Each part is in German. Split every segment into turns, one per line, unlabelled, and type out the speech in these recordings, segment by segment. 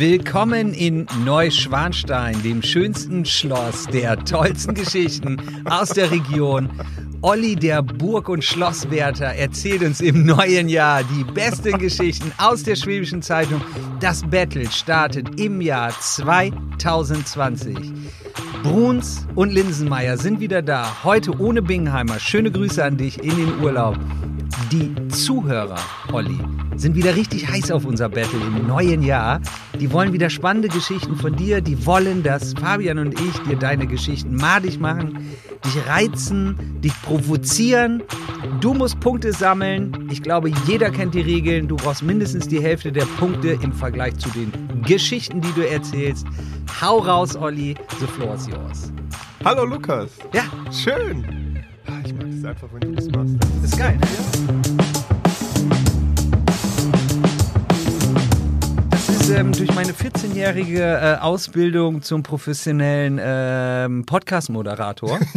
Willkommen in Neuschwanstein, dem schönsten Schloss der tollsten Geschichten aus der Region. Olli, der Burg- und Schlosswärter, erzählt uns im neuen Jahr die besten Geschichten aus der Schwäbischen Zeitung. Das Battle startet im Jahr 2020. Bruns und Linsenmeier sind wieder da. Heute ohne Bingheimer. Schöne Grüße an dich in den Urlaub. Die Zuhörer, Olli, sind wieder richtig heiß auf unser Battle im neuen Jahr. Die wollen wieder spannende Geschichten von dir. Die wollen, dass Fabian und ich dir deine Geschichten madig machen, dich reizen, dich provozieren. Du musst Punkte sammeln. Ich glaube, jeder kennt die Regeln. Du brauchst mindestens die Hälfte der Punkte im Vergleich zu den Geschichten, die du erzählst. Hau raus, Olli. The floor is yours.
Hallo Lukas.
Ja.
Schön. Ich mag es einfach, wenn du das machst.
Ist geil, ne? Das ähm, durch meine 14-jährige äh, Ausbildung zum professionellen ähm, Podcast-Moderator.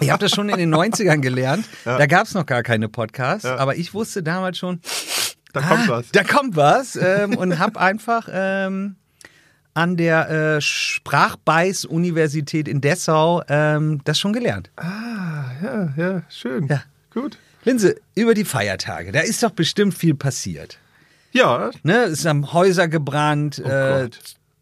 Ich habe das schon in den 90ern gelernt. Da gab es noch gar keine Podcasts,
Ja.
aber ich wusste damals schon,
Da kommt
ah,
was.
Da kommt was ähm, und habe einfach ähm, an der äh, Sprachbeiß-Universität in Dessau ähm, das schon gelernt.
Ah, ja, ja, schön.
Ja.
Gut.
Linse, über die Feiertage, da ist doch bestimmt viel passiert.
Ja,
Ne, es haben Häuser gebrannt,
Oh
äh.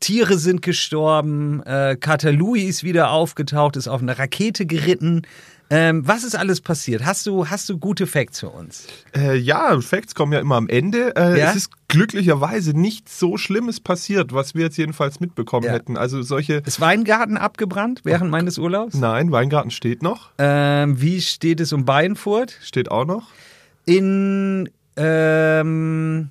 Tiere sind gestorben, äh, Kater Louis ist wieder aufgetaucht, ist auf eine Rakete geritten. Ähm, was ist alles passiert? Hast du, hast du gute Facts für uns?
äh, ja, Facts kommen ja immer am Ende. Äh,
Ja?
Es ist glücklicherweise nichts so Schlimmes passiert, was wir jetzt jedenfalls mitbekommen
Ja.
hätten. Also solche.
Ist Weingarten abgebrannt während meines Urlaubs?
Nein, Weingarten steht noch.
Ähm, wie steht es um Beinfurt?
Steht auch noch.
In ähm,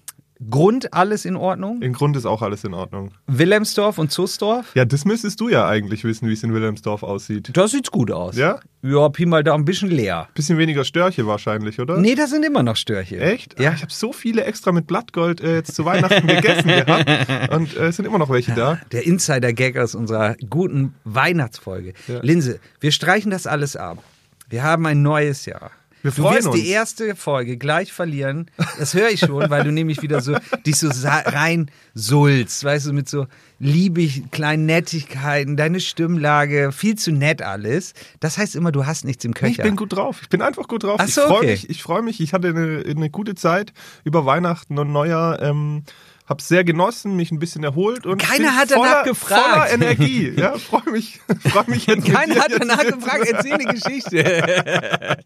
Grund alles in Ordnung?
Im Grund ist auch alles in Ordnung.
Wilhelmsdorf und Zusdorf?
Ja, das müsstest du ja eigentlich wissen, wie es in Wilhelmsdorf aussieht.
Das sieht gut aus.
Ja?
Ja, Pi mal da ein bisschen leer.
Bisschen weniger Störche wahrscheinlich, oder?
Nee, da sind immer noch Störche.
Echt?
Ja.
Ah, ich habe so viele extra mit Blattgold äh, jetzt zu Weihnachten gegessen gehabt. Und äh, es sind immer noch welche da.
Der Insider-Gag aus unserer guten Weihnachtsfolge.
Ja.
Linse, wir streichen das alles ab. Wir haben ein neues Jahr.
Wir
du
freuen
wirst die
uns.
erste Folge gleich verlieren. Das höre ich schon, weil du nämlich wieder so dich so rein sulzt, weißt du, mit so liebig kleinen Nettigkeiten, deine Stimmlage, viel zu nett alles. Das heißt immer, du hast nichts im Köcher.
Ich bin gut drauf. Ich bin einfach gut drauf.
Ach so,
ich freue
okay.
mich. Ich freue mich. Ich hatte eine, eine gute Zeit über Weihnachten und Neujahr. Ähm, Hab's sehr genossen, mich ein bisschen erholt und
Keiner hat danach
voller,
gefragt.
Voller Energie. Ja, freue mich. Freue mich jetzt.
Keiner hat danach gefragt, erzähl eine Geschichte.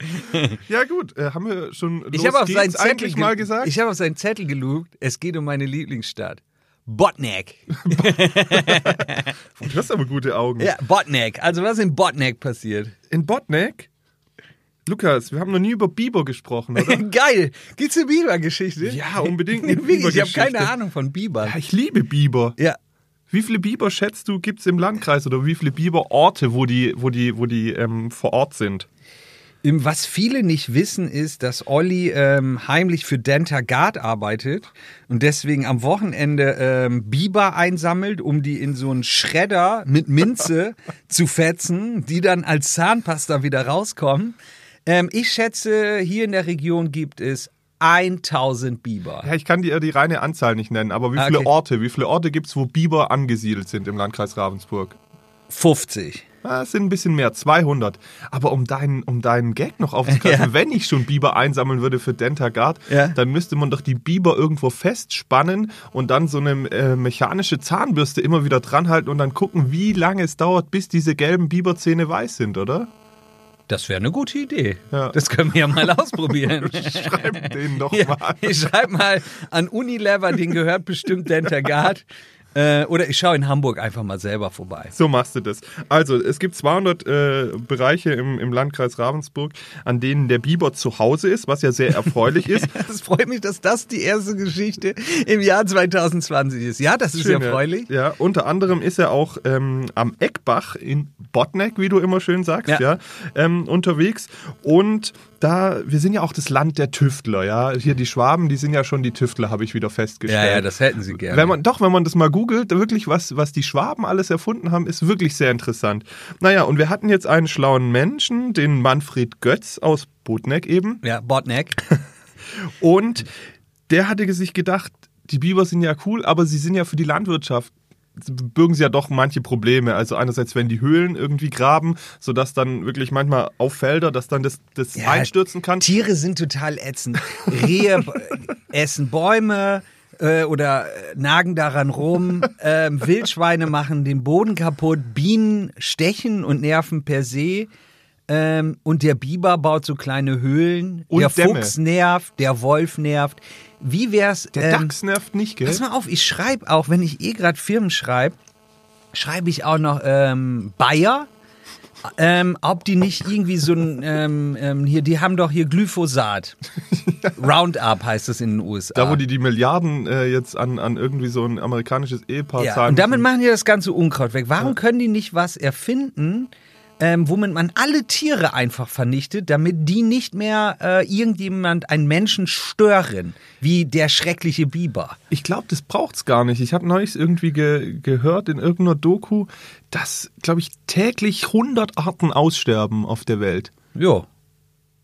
Ja gut, äh, haben wir schon.
Ich habe auf seinen Zettel
mal gesagt.
Ich habe auf seinen Zettel gelugt. Es geht um meine Lieblingsstadt. Botneck.
du hast aber gute Augen.
Ja, Botneck. Also was ist in Botneck passiert?
In Botneck. Lukas, wir haben noch nie über Biber gesprochen, oder?
Geil. Gibt's eine Biber-Geschichte?
Ja, unbedingt eine
Wirklich, ich habe keine Ahnung von Bibern.
Ja, ich liebe Biber.
Ja.
Wie viele Biber schätzt du gibt's im Landkreis oder wie viele Biberorte, wo die, wo die, wo die ähm, vor Ort sind?
Was viele nicht wissen, ist, dass Olli ähm, heimlich für Dentagard arbeitet und deswegen am Wochenende ähm, Biber einsammelt, um die in so einen Schredder mit Minze zu fetzen, die dann als Zahnpasta wieder rauskommen. Ähm, ich schätze, hier in der Region gibt es 1000 Biber.
Ja, ich kann dir die reine Anzahl nicht nennen, aber wie
Ah,
viele
okay.
Orte, wie viele Orte gibt's, wo Biber angesiedelt sind im Landkreis Ravensburg?
50.
Ah, Es sind ein bisschen mehr, 200. Aber um deinen, um deinen Gag noch aufzugreifen,
Ja.
wenn ich schon Biber einsammeln würde für Dentagard,
Ja.
dann müsste man doch die Biber irgendwo festspannen und dann so eine äh, mechanische Zahnbürste immer wieder dranhalten und dann gucken, wie lange es dauert, bis diese gelben Biberzähne weiß sind, oder?
Das wäre eine gute Idee.
Ja.
Das können wir ja mal ausprobieren.
Schreib den doch
Ja,
mal.
ich schreibe mal an Unilever, den gehört bestimmt Dentagard. Äh, oder ich schaue in Hamburg einfach mal selber vorbei.
So machst du das. Also, es gibt 200 äh, Bereiche im, im Landkreis Ravensburg, an denen der Biber zu Hause ist, was ja sehr erfreulich ist.
Es freut mich, dass das die erste Geschichte im Jahr 2020 ist. Ja, das ist
Schön,
erfreulich.
Ja. ja, unter anderem ist er auch ähm, am Eckbach in Botneck, wie du immer schön sagst,
Ja.
ja, ähm, unterwegs. Und da, wir sind ja auch das Land der Tüftler, ja. Hier die Schwaben, die sind ja schon die Tüftler, habe ich wieder festgestellt.
Ja, ja, das hätten sie gerne.
Wenn man, doch, wenn man das mal googelt, wirklich, was, was die Schwaben alles erfunden haben, ist wirklich sehr interessant. Naja, und wir hatten jetzt einen schlauen Menschen, den Manfred Götz aus Botneck eben.
ja, Botneck.
Und der hatte sich gedacht, die Biber sind ja cool, aber sie sind ja für die Landwirtschaft bürgen sie ja doch manche Probleme. Also einerseits, wenn die Höhlen irgendwie graben, sodass dann wirklich manchmal auf Felder, dass dann das, das
Ja,
einstürzen kann.
Tiere sind total ätzend. Rehe b- essen Bäume äh, oder äh, nagen daran rum. Ähm, Wildschweine machen den Boden kaputt. Bienen stechen und nerven per se. Ähm, und der Biber baut so kleine Höhlen.
Und
der
Dämme.
Fuchs nervt, der Wolf nervt. Wie wär's?
Der
ähm,
Dachs nervt nicht, gell?
Pass mal auf, ich schreibe auch, wenn ich eh gerade Firmen schreibe, schreibe ich auch noch ähm, Bayer. Ähm, ob die nicht irgendwie so ein, ähm, ähm, hier, die haben doch hier Glyphosat. Roundup heißt das in den USA.
Da, wo die die Milliarden äh, jetzt an, an irgendwie so ein amerikanisches Ehepaar
ja,
zahlen.
und damit machen die das ganze Unkraut weg. Warum können die nicht was erfinden, ähm, womit man alle Tiere einfach vernichtet, damit die nicht mehr äh, irgendjemand, einen Menschen stören, wie der schreckliche Biber?
Ich glaube, das braucht's gar nicht. Ich habe neulich irgendwie ge gehört in irgendeiner Doku, dass, glaube ich, täglich 100 Arten aussterben auf der Welt.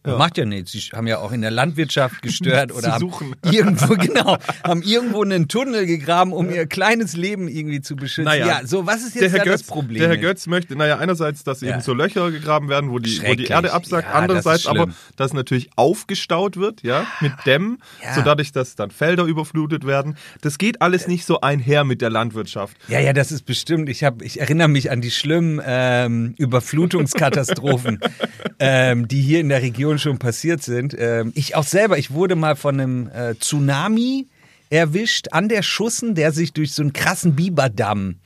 Jo. Macht ja nichts. Sie haben ja auch in der Landwirtschaft gestört oder haben
suchen.
irgendwo, genau, haben irgendwo einen Tunnel gegraben, um ihr kleines Leben irgendwie zu beschützen. ja, so, was ist jetzt da
Götz,
das Problem?
der Herr? Götz möchte, naja, einerseits, dass
Ja.
eben so Löcher gegraben werden, wo die, wo die. Erde absackt,
Ja, das
andererseits
ist
aber, dass natürlich aufgestaut wird, ja, mit Dämmen,
Ja.
so dadurch, dass dann Felder überflutet werden. Das geht alles nicht so einher mit der Landwirtschaft.
Ja, ja, das ist bestimmt. Ich, hab, ich erinnere mich an die schlimmen ähm, Überflutungskatastrophen, ähm, die hier in der Region schon passiert sind. Ähm, ich auch selber, ich wurde mal von einem äh, Tsunami erwischt an der Schussen, der sich durch so einen krassen Biberdamm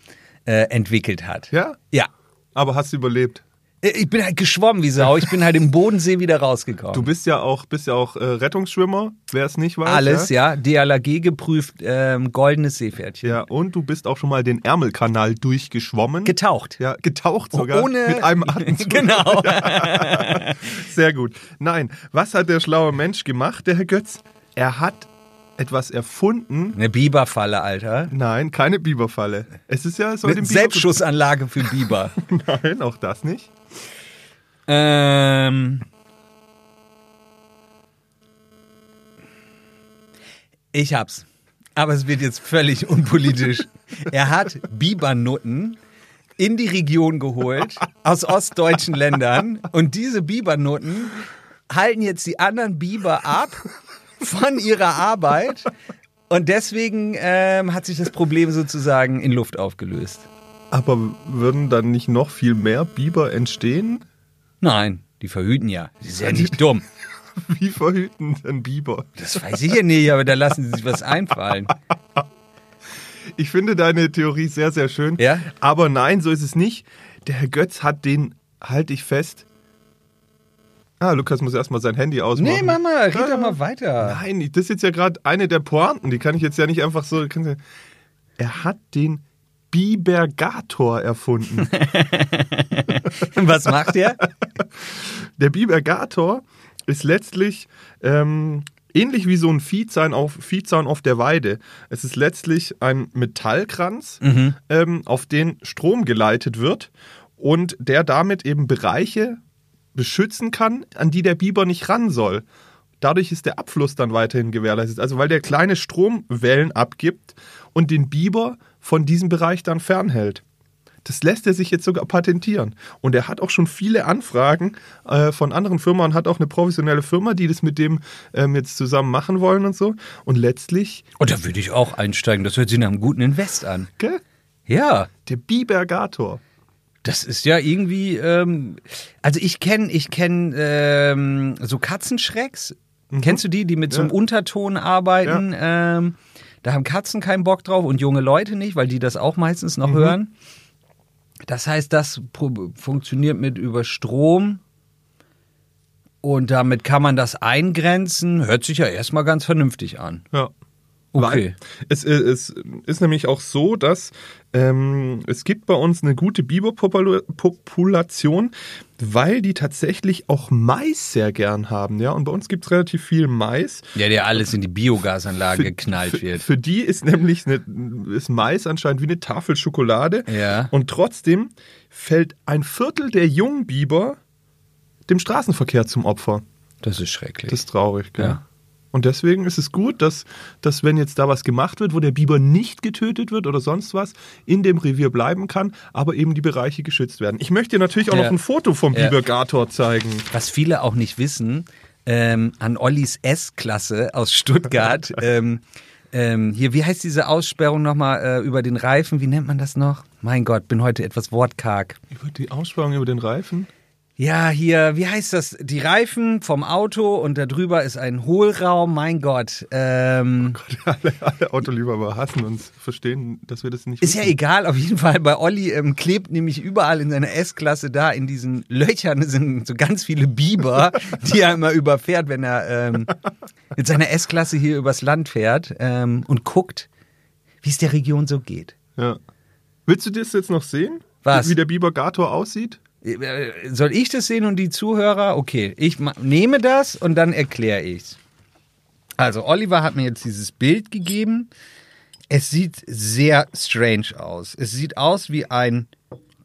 äh, entwickelt hat.
Ja?
Ja.
Aber hast du überlebt?
Äh, Ich bin halt geschwommen wie Sau. Ich bin halt im Bodensee wieder rausgekommen.
Du bist ja auch, bist ja auch äh, Rettungsschwimmer, wer es nicht weiß.
Alles, ja. DLAG geprüft, ähm, goldenes Seepferdchen.
Ja, und du bist auch schon mal den Ärmelkanal durchgeschwommen.
Getaucht.
ja, getaucht sogar.
Ohne-
Mit einem Atemzug.
Genau.
Sehr gut. Nein, was hat der schlaue Mensch gemacht, der Herr Götz? Er hat etwas erfunden.
Eine Biberfalle, Alter.
Nein, keine Biberfalle. Es ist ja so Biber-
Selbstschussanlage für Biber.
Nein, auch das nicht.
Ähm. Ich hab's. Aber es wird jetzt völlig unpolitisch. Er hat Bibernutten in die Region geholt aus ostdeutschen Ländern und diese Bibernutten halten jetzt die anderen Biber ab von ihrer Arbeit und deswegen ähm, hat sich das Problem sozusagen in Luft aufgelöst.
Aber würden dann nicht noch viel mehr Biber entstehen?
Nein, die verhüten ja. Die sind ja nicht dumm.
Wie verhüten denn Biber?
Das weiß ich ja nicht, aber da lassen sie sich was einfallen.
Ich finde deine Theorie sehr, sehr schön.
Ja?
Aber nein, so ist es nicht. Der Herr Götz hat den, halte ich fest. Ah, Lukas muss erstmal sein Handy ausmachen.
Nee, Mama, red doch mal weiter.
Nein, das ist jetzt ja gerade eine der Pointen. Die kann ich jetzt ja nicht einfach so. sie- Er hat den Bibergator erfunden.
Was macht er?
Der Bibergator ist letztlich ähm, ähnlich wie so ein Viehzahn auf, Viehzahn auf der Weide. Es ist letztlich ein Metallkranz, ähm, auf den Strom geleitet wird und der damit eben Bereiche beschützen kann, an die der Biber nicht ran soll. Dadurch ist der Abfluss dann weiterhin gewährleistet. Also weil der kleine Stromwellen abgibt und den Biber von diesem Bereich dann fernhält. Das lässt er sich jetzt sogar patentieren. Und er hat auch schon viele Anfragen äh, von anderen Firmen und hat auch eine professionelle Firma, die das mit dem ähm, jetzt zusammen machen wollen und so. Und letztlich,
Und da würde ich auch einsteigen. Das hört sich nach einem guten Invest an.
gell,
Ja,
der Bibergator.
das ist ja irgendwie. Ähm, also ich kenne, ich kenne ähm, so Katzenschrecks. Kennst du die, die mit so einem
Ja.
Unterton arbeiten? Ähm, da haben Katzen keinen Bock drauf und junge Leute nicht, weil die das auch meistens noch hören. Das heißt, das funktioniert mit über Strom. Und damit kann man das eingrenzen. Hört sich ja erstmal ganz vernünftig an.
Ja.
Okay.
Weil es, es ist nämlich auch so, dass ähm, es gibt bei uns eine gute Biberpopulation, weil die tatsächlich auch Mais sehr gern haben. Ja? Und bei uns gibt es relativ viel Mais.
Ja, der alles in die Biogasanlage geknallt
für,
wird.
Für die ist nämlich eine, ist Mais anscheinend wie eine Tafel Schokolade.
Ja.
Und trotzdem fällt ein Viertel der Jungbiber dem Straßenverkehr zum Opfer.
Das ist schrecklich.
Das ist traurig, gell?
Ja.
Und deswegen ist es gut, dass, dass wenn jetzt da was gemacht wird, wo der Biber nicht getötet wird oder sonst was, in dem Revier bleiben kann, aber eben die Bereiche geschützt werden. Ich möchte dir natürlich auch
Ja.
noch ein Foto vom
Ja.
Biber Gator zeigen.
Was viele auch nicht wissen, ähm, an Ollis S-Klasse aus Stuttgart, ähm, ähm, hier, wie heißt diese Aussperrung nochmal äh, über den Reifen? Wie nennt man das noch? Mein Gott, bin heute etwas wortkarg.
Über die Aussparung über den Reifen.
Ja, hier, wie heißt das? Die Reifen vom Auto und da drüber ist ein Hohlraum. Mein Gott. Ähm,
Alle, alle Autoliebhaber hassen uns, verstehen, dass wir das nicht
ist ja
wissen.
egal, auf jeden Fall. Bei Olli ähm, klebt nämlich überall in seiner S-Klasse da in diesen Löchern sind so ganz viele Biber, die er immer überfährt, wenn er ähm, mit seiner S-Klasse hier übers Land fährt ähm, und guckt, wie es der Region so geht.
Ja. Willst du das jetzt noch sehen?
Was?
Wie der Biber Gator aussieht?
Äh, Soll ich das sehen und die Zuhörer? Okay, ich nehme das und dann erkläre ich's. Also Oliver hat mir jetzt dieses Bild gegeben. Es sieht sehr strange aus. Es sieht aus wie ein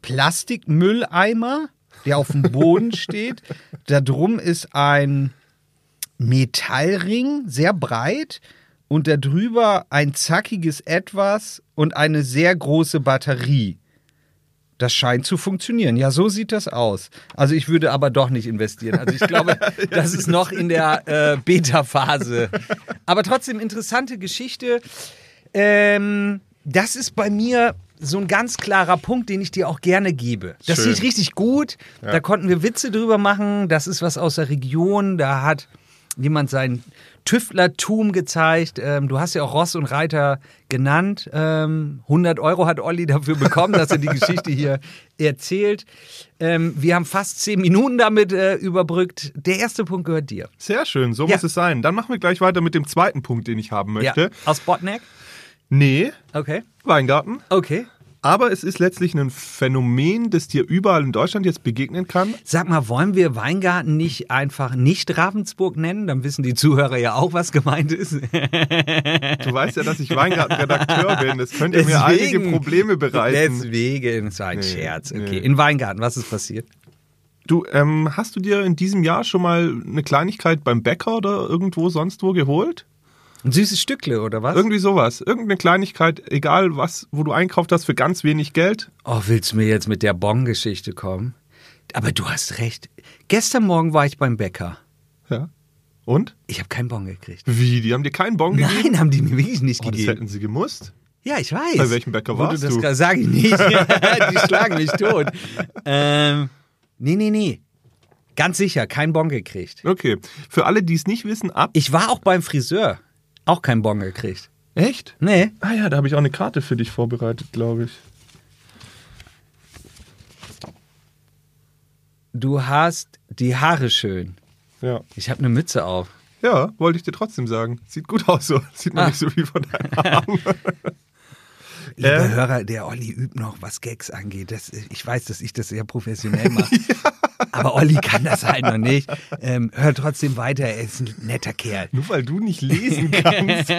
Plastikmülleimer, der auf dem Boden steht. Da drum ist ein Metallring, sehr breit. Und da drüber ein zackiges Etwas und eine sehr große Batterie. Das scheint zu funktionieren. Ja, so sieht das aus. Also ich würde aber doch nicht investieren. Also ich glaube, das ist noch in der äh, Beta-Phase. Aber trotzdem interessante Geschichte. Ähm, das ist bei mir so ein ganz klarer Punkt, den ich dir auch gerne gebe. Das
Schön.
sieht richtig gut. Da konnten wir Witze drüber machen. Das ist was aus der Region. Da hat jemand sein Tüftlertum gezeigt. Ähm, du hast ja auch Ross und Reiter genannt. Ähm, 100 Euro hat Olli dafür bekommen, dass er die Geschichte hier erzählt. Ähm, wir haben fast 10 Minuten damit äh, überbrückt. Der erste Punkt gehört dir.
Sehr schön, so
Ja.
muss es sein. Dann machen wir gleich weiter mit dem zweiten Punkt, den ich haben möchte.
Ja. Aus Botneck?
Nee,
Okay.
Weingarten.
Okay.
Aber es ist letztlich ein Phänomen, das dir überall in Deutschland jetzt begegnen kann.
Sag mal, wollen wir Weingarten nicht einfach nicht Ravensburg nennen? Dann wissen die Zuhörer ja auch, was gemeint ist.
Du weißt ja, dass ich Weingarten-Redakteur bin. Das könnte mir einige Probleme bereiten.
Deswegen, es war ein
Nee,
Scherz. Okay.
nee.
In Weingarten, was ist passiert?
Du, ähm, hast du dir in diesem Jahr schon mal eine Kleinigkeit beim Bäcker oder irgendwo sonst wo geholt?
Ein süßes Stückle, oder was?
Irgendwie sowas. Irgendeine Kleinigkeit, egal was, wo du einkauft hast für ganz wenig Geld.
Oh, willst du mir jetzt mit der Bon-Geschichte kommen? Aber du hast recht. Gestern Morgen war ich beim Bäcker.
Ja. Und?
Ich habe keinen Bon gekriegt.
Wie? Die haben dir keinen Bon gegeben?
Nein, haben die mir wirklich nicht
Oh, das
gegeben.
hätten sie gemusst.
Ja, ich weiß.
Bei welchem Bäcker
Wo
warst
du? Das
du?
sag ich nicht. die schlagen mich tot. Ähm, nee, nee, nee. Ganz sicher, kein Bon gekriegt.
Okay. Für alle, die es nicht wissen, ab.
Ich war auch beim Friseur. Auch kein Bon gekriegt.
Echt?
Nee.
Ah ja, da habe ich auch eine Karte für dich vorbereitet, glaube ich.
Du hast die Haare schön.
Ja.
Ich habe eine Mütze auf.
Ja, wollte ich dir trotzdem sagen. Sieht gut aus so. Sieht man
Ah.
nicht so viel von deinen Armen.
Lieber
Äh?
Hörer, der Olli übt noch, was Gags angeht. Das, ich weiß, dass ich das sehr professionell mache. Aber Olli kann das halt noch nicht. Ähm, hör trotzdem weiter, er ist ein netter Kerl.
Nur weil du nicht lesen kannst.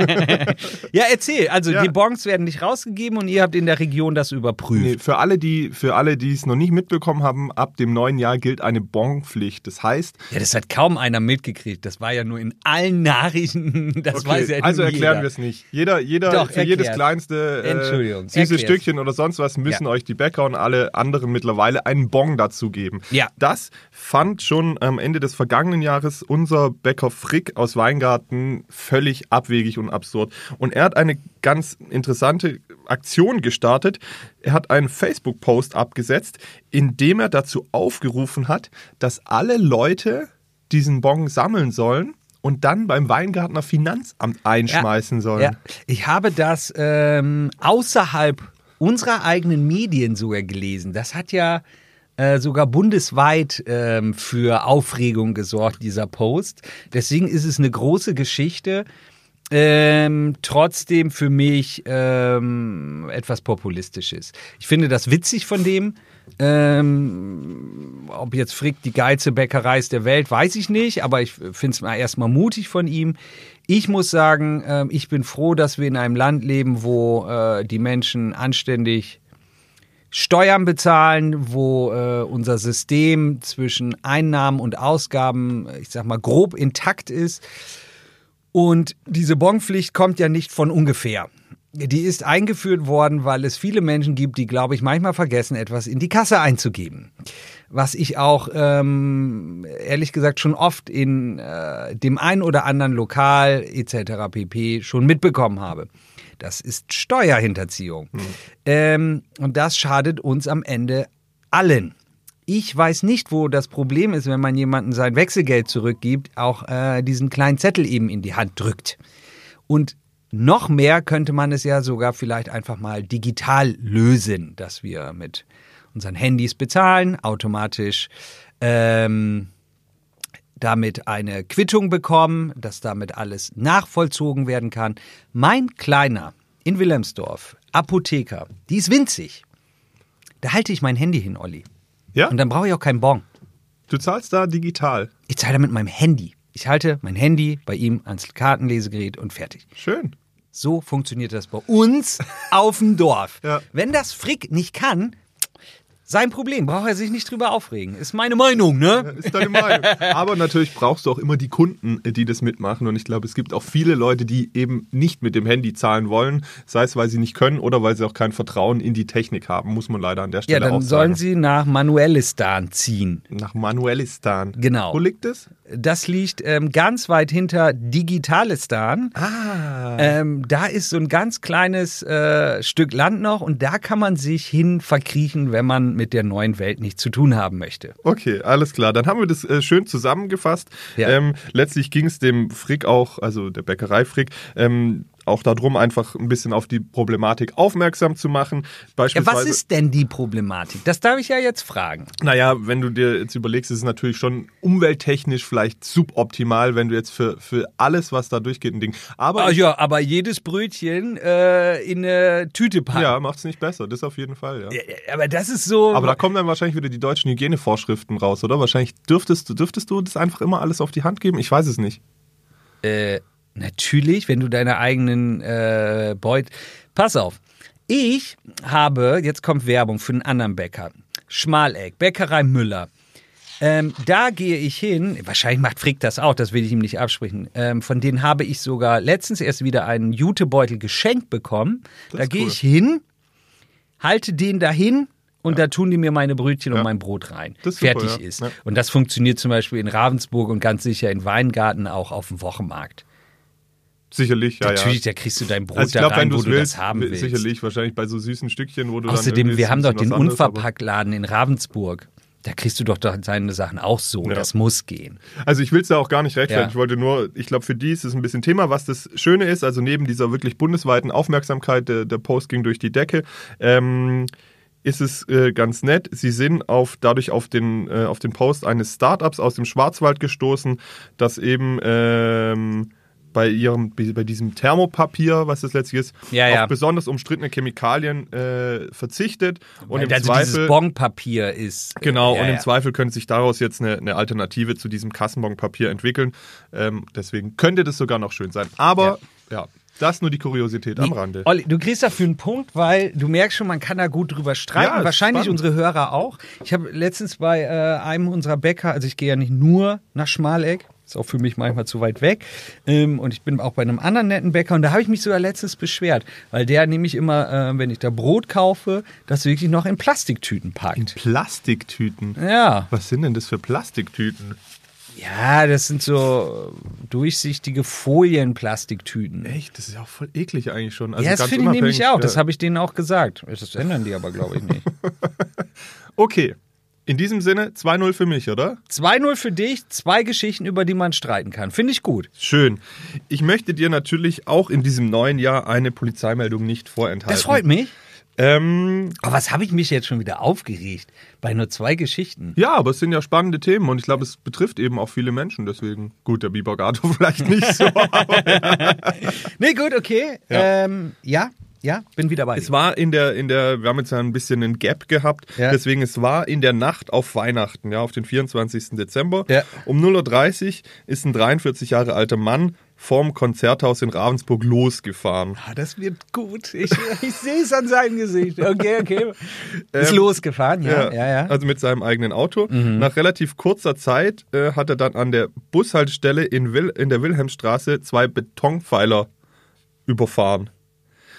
Ja, erzähl. Also
Ja.
die Bons werden nicht rausgegeben und ihr habt in der Region das überprüft.
Nee, für alle, die für alle, die es noch nicht mitbekommen haben, ab dem neuen Jahr gilt eine Bonpflicht. Das heißt,
Ja, das hat kaum einer mitgekriegt. Das war ja nur in allen Nachrichten. Das
okay,
weiß ja
also erklären wir es nicht. Jeder, jeder
Doch,
für jedes
erklär's.
kleinste äh,
Entschuldigung,
süße
erklär's.
Stückchen oder sonst was müssen
Ja.
euch die Bäcker und alle anderen mittlerweile einen Bon dazu geben.
Ja.
Das fand schon am Ende des vergangenen Jahres unser Bäcker Frick aus Weingarten völlig abwegig und absurd. Und er hat eine ganz interessante Aktion gestartet. Er hat einen Facebook-Post abgesetzt, in dem er dazu aufgerufen hat, dass alle Leute diesen Bon sammeln sollen und dann beim Weingartner Finanzamt einschmeißen sollen.
Ja, ich habe das ähm, außerhalb unserer eigenen Medien sogar gelesen. Das hat ja äh, sogar bundesweit ähm, für Aufregung gesorgt, dieser Post. Deswegen ist es eine große Geschichte. Ähm, trotzdem für mich ähm, etwas Populistisches. Ich finde das witzig von dem. Ähm, ob jetzt Frick die geilste Bäckerei ist der Welt, weiß ich nicht, aber ich finde es mal erstmal mutig von ihm. Ich muss sagen, ähm, ich bin froh, dass wir in einem Land leben, wo äh, die Menschen anständig Steuern bezahlen, wo äh, unser System zwischen Einnahmen und Ausgaben, ich sag mal, grob intakt ist. Und diese Bonpflicht kommt ja nicht von ungefähr. Die ist eingeführt worden, weil es viele Menschen gibt, die, glaube ich, manchmal vergessen, etwas in die Kasse einzugeben. Was ich auch, ähm, ehrlich gesagt, schon oft in äh, dem einen oder anderen Lokal etc. pp. schon mitbekommen habe. Das ist Steuerhinterziehung. Hm. Ähm, und das schadet uns am Ende allen. Ich weiß nicht, wo das Problem ist, wenn man jemandem sein Wechselgeld zurückgibt, auch äh, diesen kleinen Zettel eben in die Hand drückt. Und noch mehr könnte man es ja sogar vielleicht einfach mal digital lösen, dass wir mit unseren Handys bezahlen, automatisch ähm, damit eine Quittung bekommen, dass damit alles nachvollzogen werden kann. Mein Kleiner in Wilhelmsdorf, Apotheker, die ist winzig. Da halte ich mein Handy hin, Olli.
Ja?
Und dann brauche ich auch keinen Bon.
Du zahlst da digital.
Ich zahle da mit meinem Handy. Ich halte mein Handy bei ihm ans Kartenlesegerät und fertig.
Schön.
So funktioniert das bei uns auf dem Dorf.
Ja.
Wenn das Frick nicht kann, sein Problem, braucht er sich nicht drüber aufregen. Ist meine Meinung, ne?
Ist deine Meinung. Aber natürlich brauchst du auch immer die Kunden, die das mitmachen. Und ich glaube, es gibt auch viele Leute, die eben nicht mit dem Handy zahlen wollen. Sei es, weil sie nicht können oder weil sie auch kein Vertrauen in die Technik haben, muss man leider an der
Ja,
Stelle
dann
auch
sollen
sagen.
sie nach Manuelistan ziehen.
Nach Manuelistan.
Genau.
Wo liegt es?
Das liegt ähm, ganz weit hinter Digitalistan.
Ah.
Ähm, da ist so ein ganz kleines äh, Stück Land noch und da kann man sich hin verkriechen, wenn man mit der neuen Welt nichts zu tun haben möchte.
Okay, alles klar. Dann haben wir das äh, schön zusammengefasst.
Ja.
Ähm, letztlich ging es dem Frick auch, also der Bäckerei Frick, ähm, auch darum, einfach ein bisschen auf die Problematik aufmerksam zu machen.
Ja,
Beispielsweise,
was ist denn die Problematik? Das darf ich ja jetzt fragen.
Naja, wenn du dir jetzt überlegst, ist es natürlich schon umwelttechnisch vielleicht suboptimal, wenn du jetzt für, für alles, was da durchgeht, ein Ding. Aber
Ah, ja, aber jedes Brötchen äh, in eine Tüte packen.
ja, macht es nicht besser. Das auf jeden Fall, ja.
Ja, Aber das ist so.
Aber da kommen dann wahrscheinlich wieder die deutschen Hygienevorschriften raus, oder? Wahrscheinlich dürftest du, dürftest du das einfach immer alles auf die Hand geben? Ich weiß es nicht.
Äh, natürlich, wenn du deine eigenen äh, Beut. Pass auf. Ich habe, jetzt kommt Werbung für einen anderen Bäcker. Schmaleck, Bäckerei Müller. Ähm, da gehe ich hin, wahrscheinlich macht Frick das auch, das will ich ihm nicht absprechen. Ähm, von denen habe ich sogar letztens erst wieder einen Jutebeutel geschenkt bekommen.
Das
da gehe
cool.
ich hin, halte den dahin und da tun die mir meine Brötchen
Ja.
und mein Brot rein.
Das ist super,
Fertig
ja.
ist.
Ja.
Und das funktioniert zum Beispiel in Ravensburg und ganz sicher in Weingarten auch auf dem Wochenmarkt.
Sicherlich, ja,
Natürlich,
ja.
da kriegst du dein Brot
Also ich
da
glaube,
rein,
wenn du
wo du
willst,
das haben willst.
sicherlich, wahrscheinlich bei so süßen Stückchen, wo du dann
Außerdem,
irgendwie
wir haben doch den Unverpacktladen in Ravensburg. Da kriegst du doch seine Sachen auch so.
Ja.
Das muss gehen.
Also ich will es ja auch gar nicht rechtfertigen.
Ja.
Ich wollte nur, ich glaube, für die ist es ein bisschen Thema, was das Schöne ist. Also neben dieser wirklich bundesweiten Aufmerksamkeit, der, der Post ging durch die Decke, ähm, ist es äh, ganz nett. Sie sind auf, dadurch auf den, äh, auf den Post eines Startups aus dem Schwarzwald gestoßen, das eben ähm, bei ihrem, bei diesem Thermopapier, was das letztlich ist,
Ja,
auf
ja.
besonders umstrittene Chemikalien äh, verzichtet. Und im
also
Zweifel,
dieses Bonpapier ist.
Genau,
ja,
und im. Zweifel könnte sich daraus jetzt eine, eine Alternative zu diesem Kassenbonpapier entwickeln. Ähm, deswegen könnte das sogar noch schön sein. Aber ja, das nur die Kuriosität am Rande.
Olli, du kriegst dafür einen Punkt, weil du merkst schon, man kann da gut drüber streiten.
Ja,
Wahrscheinlich
spannend.
unsere Hörer auch. Ich habe letztens bei äh, einem unserer Bäcker, also ich gehe ja nicht nur nach Schmaleck, ist auch für mich manchmal zu weit weg. Ähm, und ich bin auch bei einem anderen netten Bäcker und da habe ich mich sogar letztens beschwert, weil der nämlich immer, äh, wenn ich da Brot kaufe, das wirklich noch in Plastiktüten packt.
Plastiktüten.
Ja.
Was sind denn das für Plastiktüten?
Ja, das sind so durchsichtige Folienplastiktüten.
Echt, das ist ja auch voll eklig eigentlich schon. Also
ja, das finde ich nämlich auch. Das
ja.
habe ich denen auch gesagt. Das ändern die aber, glaube ich, nicht.
Okay, in diesem Sinne 2-0 für mich, oder?
2-0 für dich, zwei Geschichten, über die man streiten kann. Finde ich gut.
Schön. Ich möchte dir natürlich auch in diesem neuen Jahr eine Polizeimeldung nicht vorenthalten.
Das freut mich.
Ähm,
Aber was habe ich mich jetzt schon wieder aufgeregt? Bei nur zwei Geschichten.
Ja, aber es sind ja spannende Themen und ich glaube, es betrifft eben auch viele Menschen. Deswegen, gut, der Biber Gato vielleicht nicht so.
Nee, gut, okay.
Ja.
Ähm, ja, ja, bin wieder bei
es
dir.
war in der, in der, wir haben jetzt ja ein bisschen einen Gap gehabt.
Ja.
Deswegen, es war in der Nacht auf Weihnachten, ja, auf den 24. Dezember.
Ja.
Um 0.30 Uhr ist ein 43 Jahre alter Mann vorm Konzerthaus in Ravensburg losgefahren.
Ah, das wird gut. Ich, ich sehe es an seinem Gesicht. Okay, okay. Ist losgefahren, ja, ja, ja.
Also mit seinem eigenen Auto. Nach relativ kurzer Zeit äh, hat er dann an der Bushaltestelle in, Wil in der Wilhelmstraße zwei Betonpfeiler überfahren.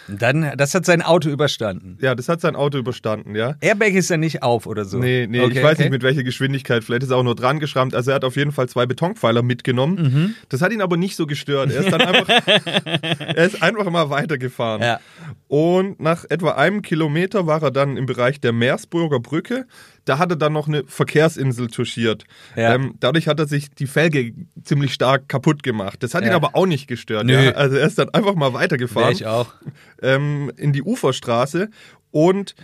Dann, das hat sein Auto überstanden.
Ja, das hat sein Auto überstanden, ja.
Airbag ist ja nicht auf oder so.
Nee, nee,
Okay,
ich weiß
okay.
nicht mit welcher Geschwindigkeit. Vielleicht ist er auch nur dran geschrammt. Also er hat auf jeden Fall zwei Betonpfeiler mitgenommen.
Mhm.
Das hat ihn aber nicht so gestört. Er ist dann einfach, er ist einfach mal weitergefahren.
Ja.
Und nach etwa einem Kilometer war er dann im Bereich der Meersburger Brücke. Da hat er dann noch eine Verkehrsinsel touchiert.
Ja.
Ähm, dadurch hat er sich die Felge ziemlich stark kaputt gemacht. Das hat ihn
Ja.
aber auch nicht gestört.
Nö.
Ja? Also er ist dann einfach mal
Wär
weitergefahren
ich auch.
ähm, in die Uferstraße und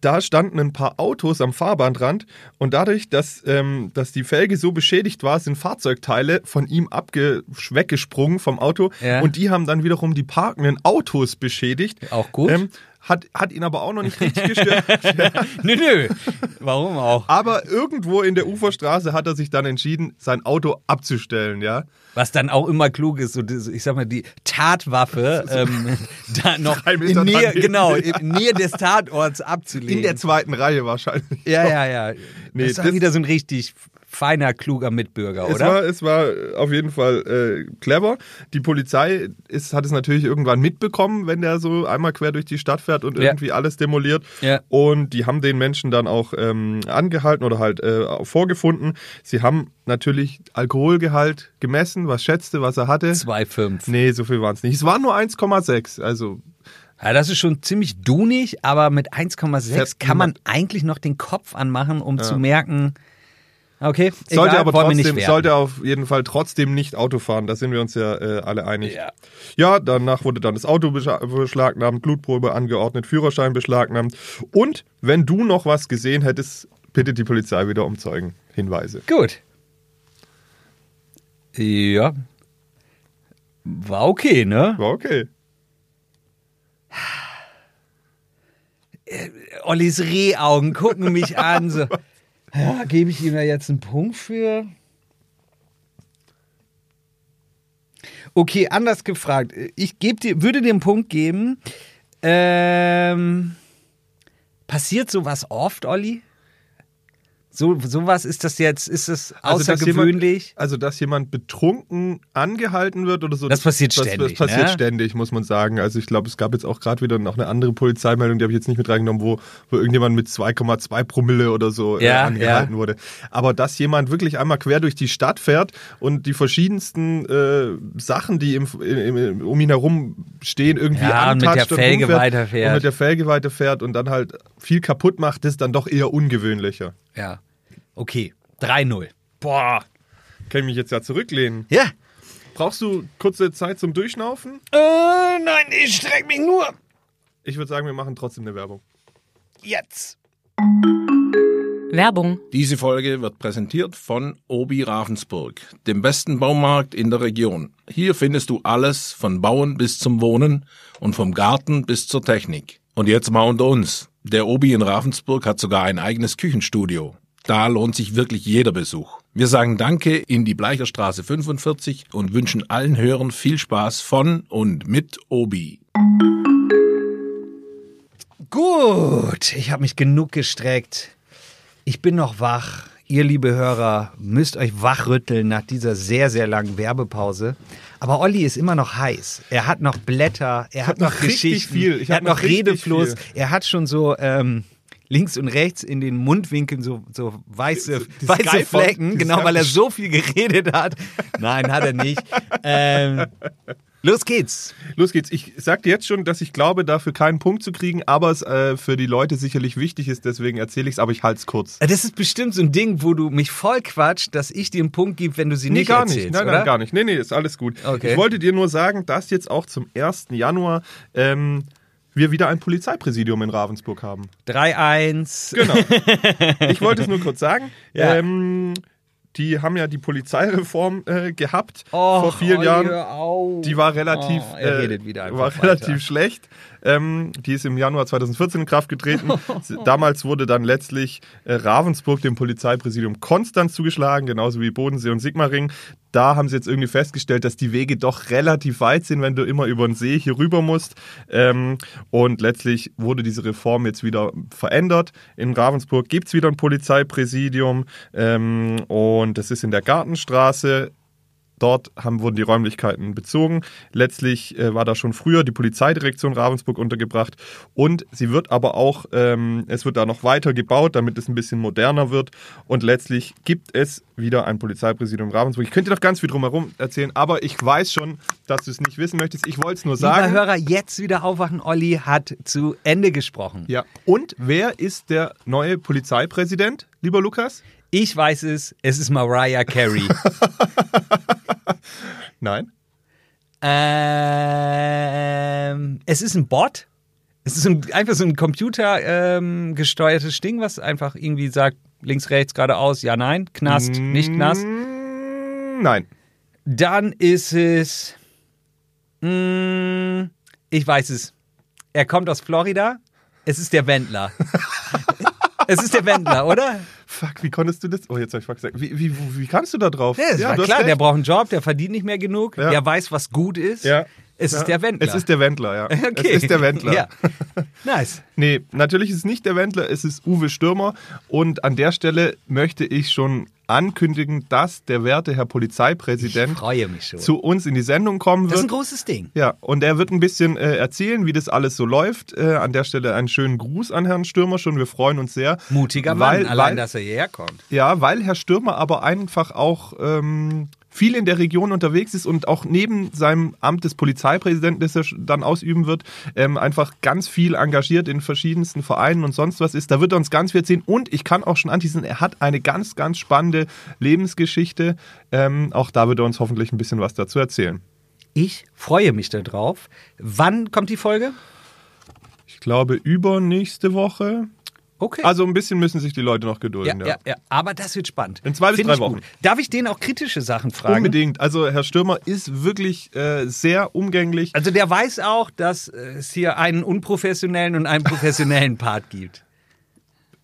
da standen ein paar Autos am Fahrbahnrand und dadurch, dass, ähm, dass die Felge so beschädigt war, sind Fahrzeugteile von ihm abge weggesprungen vom Auto
Ja.
und die haben dann wiederum die parkenden Autos beschädigt.
Auch gut.
Ähm, hat, hat ihn aber auch noch nicht richtig gestört.
Nö, nö. Warum auch?
Aber irgendwo in der Uferstraße hat er sich dann entschieden, sein Auto abzustellen, ja.
Was dann auch immer klug ist, so ich sag mal, die Tatwaffe ähm, da noch in Nähe, genau, in Nähe des Tatorts abzulegen.
In der zweiten Reihe wahrscheinlich.
ja, ja, ja.
Nee,
das war
das-
wieder so ein richtig feiner, kluger Mitbürger,
Es
oder?
war, es war auf jeden Fall äh, clever. Die Polizei ist, hat es natürlich irgendwann mitbekommen, wenn der so einmal quer durch die Stadt fährt und
Ja.
irgendwie alles demoliert.
Ja.
Und die haben den Menschen dann auch ähm, angehalten oder halt äh, vorgefunden. Sie haben natürlich Alkoholgehalt gemessen. Was schätzte, was er hatte?
2,5.
Nee, so viel waren es nicht. Es waren nur 1,6. Also
Ja, das ist schon ziemlich dunig, aber mit 1,6
Fährt
kann man eigentlich noch den Kopf anmachen, um zu merken, okay,
sollte
egal,
aber
wollen wir nicht
trotzdem, sollte auf jeden Fall trotzdem nicht Auto fahren. Da sind wir uns ja äh, alle einig.
Ja.
Ja, danach wurde dann das Auto beschlagnahmt, Blutprobe angeordnet, Führerschein beschlagnahmt. Und wenn du noch was gesehen hättest, bittet die Polizei wieder um Zeugenhinweise.
Gut. Ja. War okay, ne?
War okay.
Ollis Rehaugen gucken mich an. So. Ja, gebe ich ihm da jetzt einen Punkt für? Okay, anders gefragt. Ich geb dir, würde dir einen Punkt geben. Ähm, passiert sowas oft, Olli? So, sowas ist das jetzt, ist das
Also, dass
außergewöhnlich?
Jemand, also, dass jemand betrunken angehalten wird oder so.
Das passiert
das,
ständig,
Das passiert
ne?
ständig, muss man sagen. Also, ich glaube, es gab jetzt auch gerade wieder noch eine andere Polizeimeldung, die habe ich jetzt nicht mit reingenommen, wo, wo irgendjemand mit 2,2 Promille oder so äh,
Ja,
angehalten
ja.
wurde. Aber dass jemand wirklich einmal quer durch die Stadt fährt und die verschiedensten äh, Sachen, die im, im, im, um ihn herum stehen, irgendwie
Ja, und mit
antatscht
der
und
Felge
rumfährt
weiterfährt.
Und mit der Felge weiterfährt und dann halt viel kaputt macht, ist dann doch eher ungewöhnlicher.
Ja. Okay, 3-0.
Boah, kann ich mich jetzt ja zurücklehnen.
Ja.
Brauchst du kurze Zeit zum Durchschnaufen?
Äh, nein, ich streck mich nur.
Ich würde sagen, wir machen trotzdem eine Werbung.
Jetzt.
Werbung.
Diese Folge wird präsentiert von Obi Ravensburg, dem besten Baumarkt in der Region. Hier findest du alles von Bauen bis zum Wohnen und vom Garten bis zur Technik. Und jetzt mal unter uns. Der Obi in Ravensburg hat sogar ein eigenes Küchenstudio. Da lohnt sich wirklich jeder Besuch. Wir sagen Danke in die Bleicherstraße 45 und wünschen allen Hörern viel Spaß von und mit Obi.
Gut, ich habe mich genug gestreckt. Ich bin noch wach. Ihr, liebe Hörer, müsst euch wachrütteln nach dieser sehr, sehr langen Werbepause. Aber Olli ist immer noch heiß. Er hat noch Blätter, er hat noch Geschichten,
viel. Ich
er hat noch Redefluss,
viel.
er hat schon so ähm, links und rechts in den Mundwinkeln so, so weiße,
Die
weiße Flecken, genau, weil er so viel geredet hat. Nein, hat er nicht. ähm, los geht's.
Los geht's. Ich sag dir jetzt schon, dass ich glaube, dafür keinen Punkt zu kriegen, aber es äh, für die Leute sicherlich wichtig ist, deswegen erzähle ich es, aber ich halte es kurz.
Das ist bestimmt so ein Ding, wo du mich voll quatscht, dass ich dir einen Punkt gebe, wenn du sie
Nee,
nicht
gar
erzählst,
nicht. Nein,
oder?
nein, gar nicht. Nee, nee, ist alles gut.
Okay.
Ich wollte dir nur sagen, dass jetzt auch zum 1. Januar ähm, wir wieder ein Polizeipräsidium in Ravensburg haben.
3-1.
Genau. ich wollte es nur kurz sagen.
Ja.
Ähm, die haben ja die Polizeireform äh, gehabt
Och,
vor vielen
Olli,
Jahren.
auf.
Die war relativ,
Oh,
äh, war
weiter.
relativ schlecht. Ähm, die ist im Januar 2014 in Kraft getreten. Damals wurde dann letztlich äh, Ravensburg dem Polizeipräsidium Konstanz zugeschlagen, genauso wie Bodensee und Sigmaringen. Da haben sie jetzt irgendwie festgestellt, dass die Wege doch relativ weit sind, wenn du immer über den See hier rüber musst. Ähm, und letztlich wurde diese Reform jetzt wieder verändert. In Ravensburg gibt es wieder ein Polizeipräsidium ähm, und das ist in der Gartenstraße. Dort haben, wurden die Räumlichkeiten bezogen. Letztlich äh, war da schon früher die Polizeidirektion Ravensburg untergebracht und sie wird aber auch, ähm, es wird da noch weiter gebaut, damit es ein bisschen moderner wird und letztlich gibt es wieder ein Polizeipräsidium Ravensburg. Ich könnte noch ganz viel drumherum erzählen, aber ich weiß schon, dass du es nicht wissen möchtest. Ich wollte es nur sagen.
Lieber Hörer, jetzt wieder aufwachen. Olli hat zu Ende gesprochen.
Ja. Und wer ist der neue Polizeipräsident, lieber Lukas?
Ich weiß es, es ist Mariah Carey.
Nein.
ähm, es ist ein Bot. Es ist ein, einfach so ein computergesteuertes Ding, was einfach irgendwie sagt, links, rechts, geradeaus, ja, nein, Knast, nicht Knast.
Mm, Nein.
Dann ist es. Mh, ich weiß es. Er kommt aus Florida. Es ist der Wendler. es ist der Wendler, oder?
Fuck, wie konntest du das? Oh, jetzt habe ich fuck gesagt. Wie, wie, wie kamst du da drauf?
Ja,
du hast
klar, der braucht einen Job, der verdient nicht mehr genug,
Ja.
der weiß, was gut ist.
Ja.
Es
Ja.
ist der Wendler.
Es ist der Wendler, ja.
okay.
Es ist der Wendler.
Ja. Nice.
Nee, natürlich ist es nicht der Wendler, es ist Uwe Stürmer. Und an der Stelle möchte ich schon ankündigen, dass der werte Herr Polizeipräsident zu uns in die Sendung kommen
das ist ein
wird.
großes Ding.
Ja, und er wird ein bisschen äh, erzählen, wie das alles so läuft. Äh, an der Stelle einen schönen Gruß an Herrn Stürmer schon. Wir freuen uns sehr.
Mutiger
weil,
Mann, allein,
weil,
dass er hierher kommt.
Ja, weil Herr Stürmer aber einfach auch ähm, viel in der Region unterwegs ist und auch neben seinem Amt des Polizeipräsidenten, das er dann ausüben wird, ähm, einfach ganz viel engagiert in verschiedensten Vereinen und sonst was ist. Da wird er uns ganz viel erzählen. Und ich kann auch schon anteasen, er hat eine ganz, ganz spannende Lebensgeschichte. Ähm, auch da wird er uns hoffentlich ein bisschen was dazu erzählen.
Ich freue mich darauf. Wann kommt die Folge?
Ich glaube, übernächste Woche.
Okay.
Also ein bisschen müssen sich die Leute noch
ja,
gedulden.
ja, ja, aber das wird spannend.
In zwei bis
Find
drei Wochen.
Gut. Darf ich den auch kritische Sachen fragen?
Unbedingt. Also Herr Stürmer ist wirklich äh, sehr umgänglich.
Also der weiß auch, dass äh, es hier einen unprofessionellen und einen professionellen Part gibt.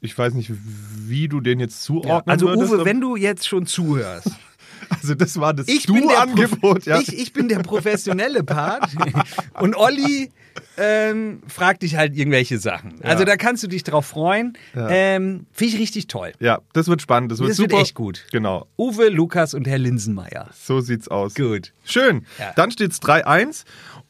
Ich weiß nicht, wie du den jetzt
Ja,
zuordnen
also
würdest.
Uwe, wenn du jetzt schon zuhörst,
also das war das Du-Angebot. Ja.
ich, ich bin der professionelle Part und Olli ähm, fragt dich halt irgendwelche Sachen. Also
Ja.
da kannst du dich drauf freuen.
Ja.
Ähm, Finde ich richtig toll.
ja, das wird spannend. Das wird
Das wird
super.
echt gut.
Genau,
Uwe, Lukas und Herr Linsenmeier.
so sieht's aus.
Gut.
Schön.
Ja.
Dann steht's 3-1.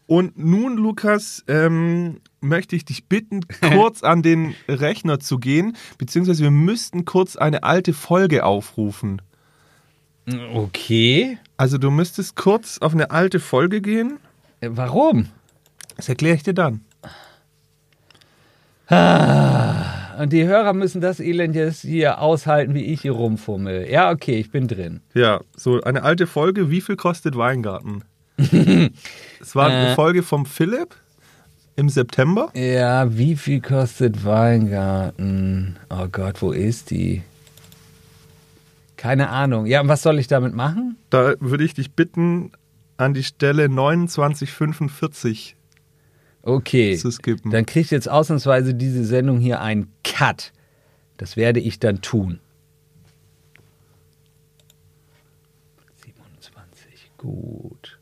Und nun, Lukas, ähm, möchte ich dich bitten, kurz an den Rechner zu gehen, beziehungsweise wir müssten kurz eine alte Folge aufrufen.
Okay.
Also du müsstest kurz auf eine alte Folge gehen.
Äh, Warum?
Das erkläre ich dir dann.
Und die Hörer müssen das Elend jetzt hier aushalten, wie ich hier rumfummel. Ja, okay, ich bin drin.
Ja, so eine alte Folge. Wie viel kostet Weingarten? es war eine
Äh.
Folge vom Philipp im September.
Ja, wie viel kostet Weingarten? Oh Gott, wo ist die? Keine Ahnung. Ja, und was soll ich damit machen?
Da würde ich dich bitten, an die Stelle 2945
Okay.
zu skippen.
Dann kriegt jetzt ausnahmsweise diese Sendung hier einen Cut. Das werde ich dann tun. 27, gut.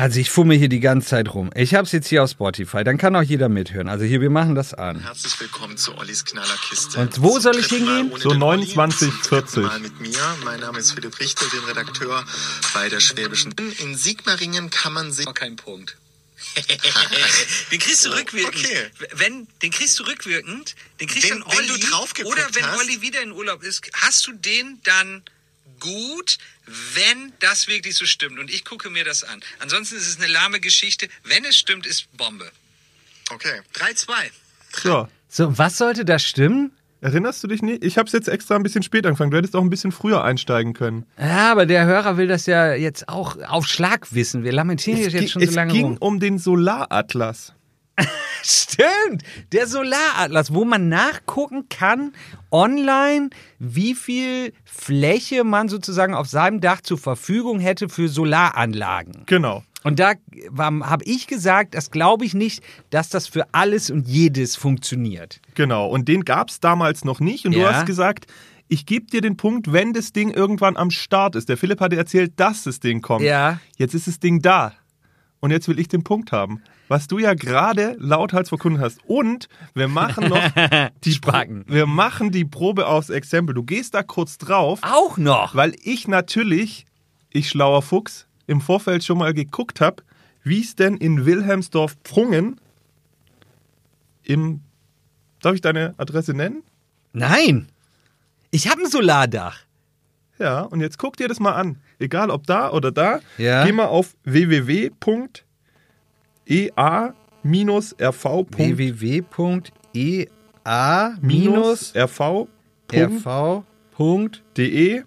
Also ich fummel hier die ganze Zeit rum. Ich habe es jetzt hier auf Spotify, dann kann auch jeder mithören. Also hier, wir machen das an.
Herzlich willkommen zu Ollis Knallerkiste.
Und wo
Zum
soll ich hingehen?
So
den Olli,
29,
zum dritten
40.
Mal mit mir. Mein Name ist Philipp Richter, bin Redakteur bei der Schwäbischen. In Sigmaringen kann man sich...
kein Punkt. den kriegst du rückwirkend.
Okay.
Wenn, den kriegst du rückwirkend, den kriegst
Wenn-
dann Olli.
wenn du drauf geguckt
oder wenn
hast.
Olli wieder in Urlaub ist, hast du den dann gut, wenn das wirklich so stimmt. Und ich gucke mir das an. Ansonsten ist es eine lahme Geschichte. Wenn es stimmt, ist Bombe.
Okay.
3-2.
So,
So, was sollte da stimmen?
erinnerst du dich nicht? Ich habe es jetzt extra ein bisschen spät angefangen. Du hättest auch ein bisschen früher einsteigen können.
Ja, aber der Hörer will das ja jetzt auch auf Schlag wissen. Wir lamentieren
es
jetzt
ging,
schon so
es
lange
ging
rum.
um den Solaratlas.
Stimmt, der Solaratlas, wo man nachgucken kann online, wie viel Fläche man sozusagen auf seinem Dach zur Verfügung hätte für Solaranlagen.
Genau.
Und da habe ich gesagt, das glaube ich nicht, dass das für alles und jedes funktioniert.
Genau. Und den gab es damals noch nicht. Und du
Ja.
hast gesagt, ich gebe dir den Punkt, wenn das Ding irgendwann am Start ist. Der Philipp hatte erzählt, dass das Ding kommt.
Ja.
Jetzt ist das Ding da. Und jetzt will ich den Punkt haben. Was du ja gerade lauthals verkündet hast. Und wir machen noch die
Spacken.
Wir machen die Probe aufs Exempel. Du gehst da kurz drauf,
Auch noch.
weil ich natürlich, ich schlauer Fuchs, im Vorfeld schon mal geguckt habe, wie es denn in Wilhelmsdorf Prungen im. Darf ich deine Adresse nennen?
Nein. Ich habe ein Solardach.
Ja, und jetzt guck dir das mal an. Egal ob da oder da.
Ja.
Geh mal auf E www.ea-rv.de
www.ea-rv.de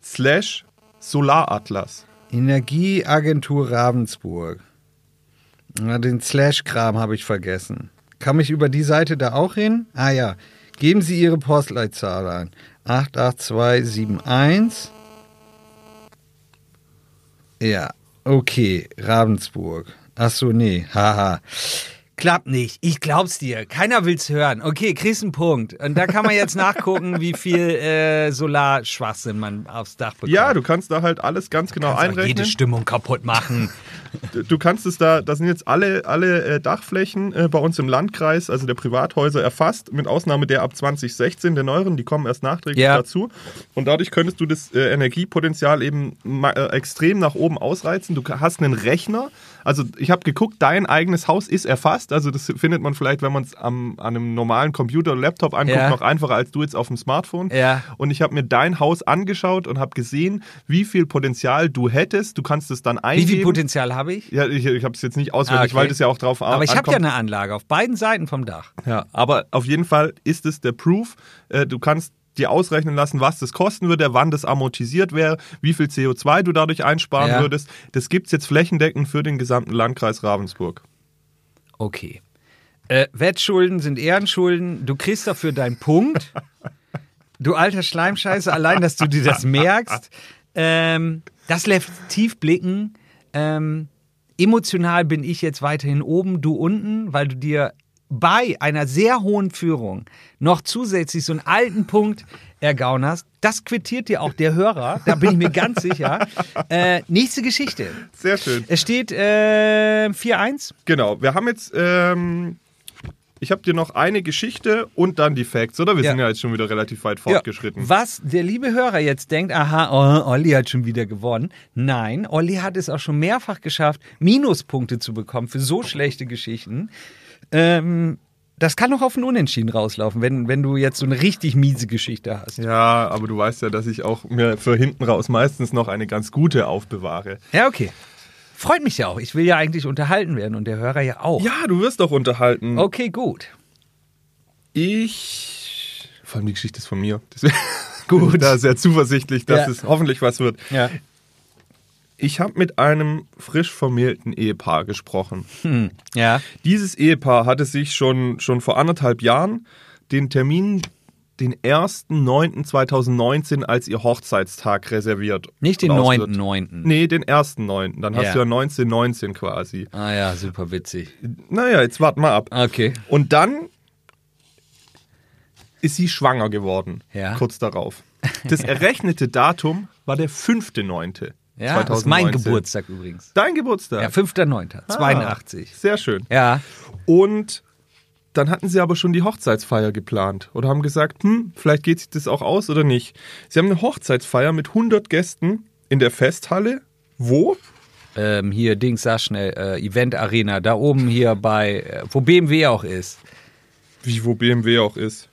slash Solaratlas.
Energieagentur Ravensburg. Na, den Slash-Kram habe ich vergessen. Kann ich über die Seite da auch hin? Ah ja. Geben Sie Ihre Postleitzahl ein. 88271. Ja, okay. Ravensburg. Ach so, nee. Haha. Klappt nicht. Ich glaub's dir. Keiner will's hören. Okay, kriegst einen Punkt. Und da kann man jetzt nachgucken, wie viel äh, Solarschwachsinn man aufs Dach bekommt.
Ja, du kannst da halt alles ganz genau
auch jede
einrechnen.
Stimmung kaputt machen.
Du kannst es da, das sind jetzt alle, alle äh, Dachflächen äh, bei uns im Landkreis, also der Privathäuser erfasst, mit Ausnahme der ab 2016, der neueren, die kommen erst nachträglich
Ja.
dazu. Und dadurch könntest du das äh, Energiepotenzial eben äh, extrem nach oben ausreizen. Du hast einen Rechner, also ich habe geguckt, dein eigenes Haus ist erfasst, also das findet man vielleicht, wenn man es an einem normalen Computer oder Laptop anguckt,
Ja.
noch einfacher als du jetzt auf dem Smartphone.
Ja.
Und ich habe mir dein Haus angeschaut und habe gesehen, wie viel Potenzial du hättest. Du kannst es dann
Wie
eingeben.
viel Potenzial habe ich?
Ja, ich, ich habe es jetzt nicht auswendig,
Ah, okay.
weil das ja auch drauf
Aber ich habe ja eine Anlage auf beiden Seiten vom Dach.
Ja, aber auf jeden Fall ist es der Proof. Äh, du kannst dir ausrechnen lassen, was das kosten würde, wann das amortisiert wäre, wie viel CO2 du dadurch einsparen
Ja.
würdest. Das gibt es jetzt flächendeckend für den gesamten Landkreis Ravensburg.
Okay. Äh, Wettschulden sind Ehrenschulden. Du kriegst dafür deinen Punkt. Du alter Schleimscheiße, allein, dass du dir das merkst. Ähm, das lässt tief blicken. Ähm, emotional bin ich jetzt weiterhin oben, du unten, weil du dir bei einer sehr hohen Führung noch zusätzlich so einen alten Punkt ergaunerst. Das quittiert dir auch der Hörer, da bin ich mir ganz sicher. Äh, nächste Geschichte.
Sehr schön.
Es steht äh, 4-1.
Genau, wir haben jetzt, ähm, ich habe dir noch eine Geschichte und dann die Facts, oder? Wir
Ja.
sind ja jetzt schon wieder relativ weit fortgeschritten.
Ja, was der liebe Hörer jetzt denkt, aha, oh, Olli hat schon wieder gewonnen. Nein, Olli hat es auch schon mehrfach geschafft, Minuspunkte zu bekommen für so schlechte Geschichten. Ähm, das kann noch auf ein Unentschieden rauslaufen, wenn, wenn du jetzt so eine richtig miese Geschichte hast.
Ja, aber du weißt ja, dass ich auch mir für hinten raus meistens noch eine ganz gute aufbewahre.
Ja, okay. Freut mich ja auch. Ich will ja eigentlich unterhalten werden und der Hörer ja auch.
Ja, du wirst doch unterhalten.
Okay, gut.
Ich. Vor allem die Geschichte ist von mir. Deswegen Gut. Da sehr zuversichtlich, dass
Ja.
es hoffentlich was wird.
Ja.
Ich habe mit einem frisch vermählten Ehepaar gesprochen.
Hm. Ja.
Dieses Ehepaar hatte sich schon, schon vor anderthalb Jahren den Termin, den 1.9.2019 als ihr Hochzeitstag reserviert.
Nicht den
Und auswirkt.
9.9.
Nee, den 1.9. Dann hast
Ja.
du ja 1919 quasi.
Ah ja, super witzig.
Naja, jetzt wart mal ab.
Okay.
Und dann ist sie schwanger geworden,
Ja.
kurz darauf. Das errechnete Datum war der 5.9.
Ja, das ist mein Geburtstag übrigens.
Dein Geburtstag.
Ja, 5.9. 82.
Sehr schön.
Ja.
Und dann hatten sie aber schon die Hochzeitsfeier geplant oder haben gesagt, hm, vielleicht geht sich das auch aus oder nicht. Sie haben eine Hochzeitsfeier mit 100 Gästen in der Festhalle. Wo?
ähm, hier, Dings, sag schnell, äh, Event Arena, da oben hier bei, äh, wo BMW auch ist.
Wie, wo BMW auch ist.